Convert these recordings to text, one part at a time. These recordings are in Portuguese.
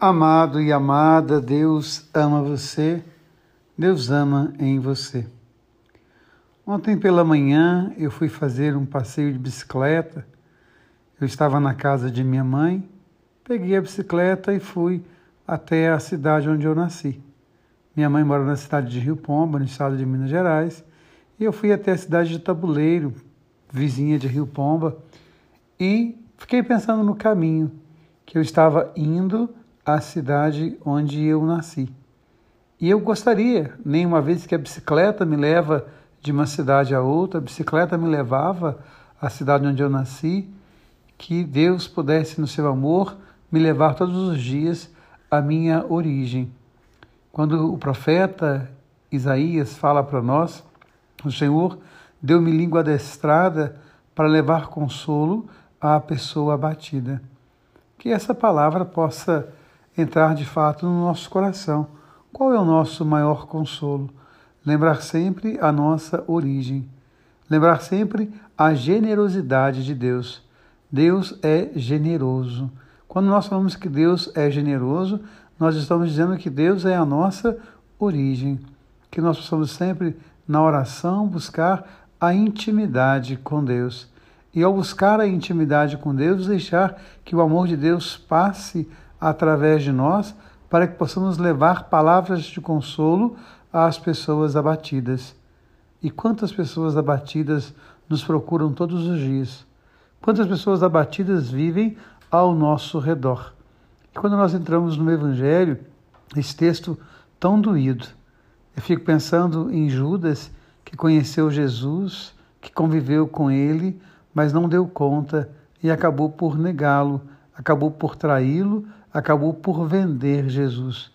Amado e amada, Deus ama você, Deus ama em você. Ontem pela manhã eu fui fazer um passeio de bicicleta. Eu estava na casa de minha mãe, peguei a bicicleta e fui até a cidade onde eu nasci. Minha mãe mora na cidade de Rio Pomba, no estado de Minas Gerais, e eu fui até a cidade de Tabuleiro, vizinha de Rio Pomba, e fiquei pensando no caminho que eu estava indo a cidade onde eu nasci. E eu gostaria, nem uma vez que a bicicleta me leva de uma cidade a outra, a bicicleta me levava à cidade onde eu nasci, que Deus pudesse, no seu amor, me levar todos os dias à minha origem. Quando o profeta Isaías fala para nós, o Senhor deu-me língua adestrada para levar consolo à pessoa abatida. Que essa palavra possa entrar de fato no nosso coração. Qual é o nosso maior consolo? Lembrar sempre a nossa origem. Lembrar sempre a generosidade de Deus. Deus é generoso. Quando nós falamos que Deus é generoso, nós estamos dizendo que Deus é a nossa origem. Que nós possamos sempre, na oração, buscar a intimidade com Deus. E ao buscar a intimidade com Deus, deixar que o amor de Deus passe através de nós, para que possamos levar palavras de consolo às pessoas abatidas. E quantas pessoas abatidas nos procuram todos os dias? Quantas pessoas abatidas vivem ao nosso redor? E quando nós entramos no Evangelho, esse texto tão doído, eu fico pensando em Judas, que conheceu Jesus, que conviveu com ele, mas não deu conta e acabou por negá-lo, acabou por traí-lo, acabou por vender Jesus.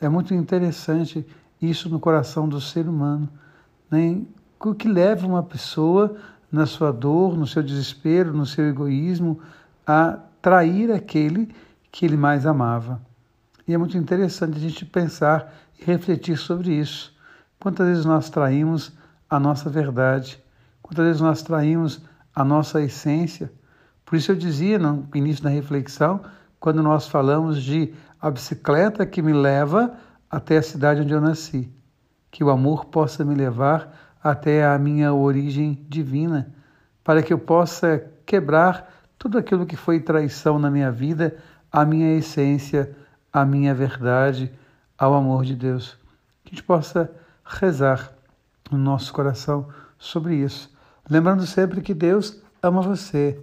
É muito interessante isso no coração do ser humano. Né? O que leva uma pessoa, na sua dor, no seu desespero, no seu egoísmo, a trair aquele que ele mais amava. E é muito interessante a gente pensar e refletir sobre isso. Quantas vezes nós traímos a nossa verdade? Quantas vezes nós traímos a nossa essência? Por isso eu dizia no início da reflexão quando nós falamos de a bicicleta que me leva até a cidade onde eu nasci. Que o amor possa me levar até a minha origem divina, para que eu possa quebrar tudo aquilo que foi traição na minha vida, a minha essência, a minha verdade, ao amor de Deus. Que a gente possa rezar no nosso coração sobre isso. Lembrando sempre que Deus ama você,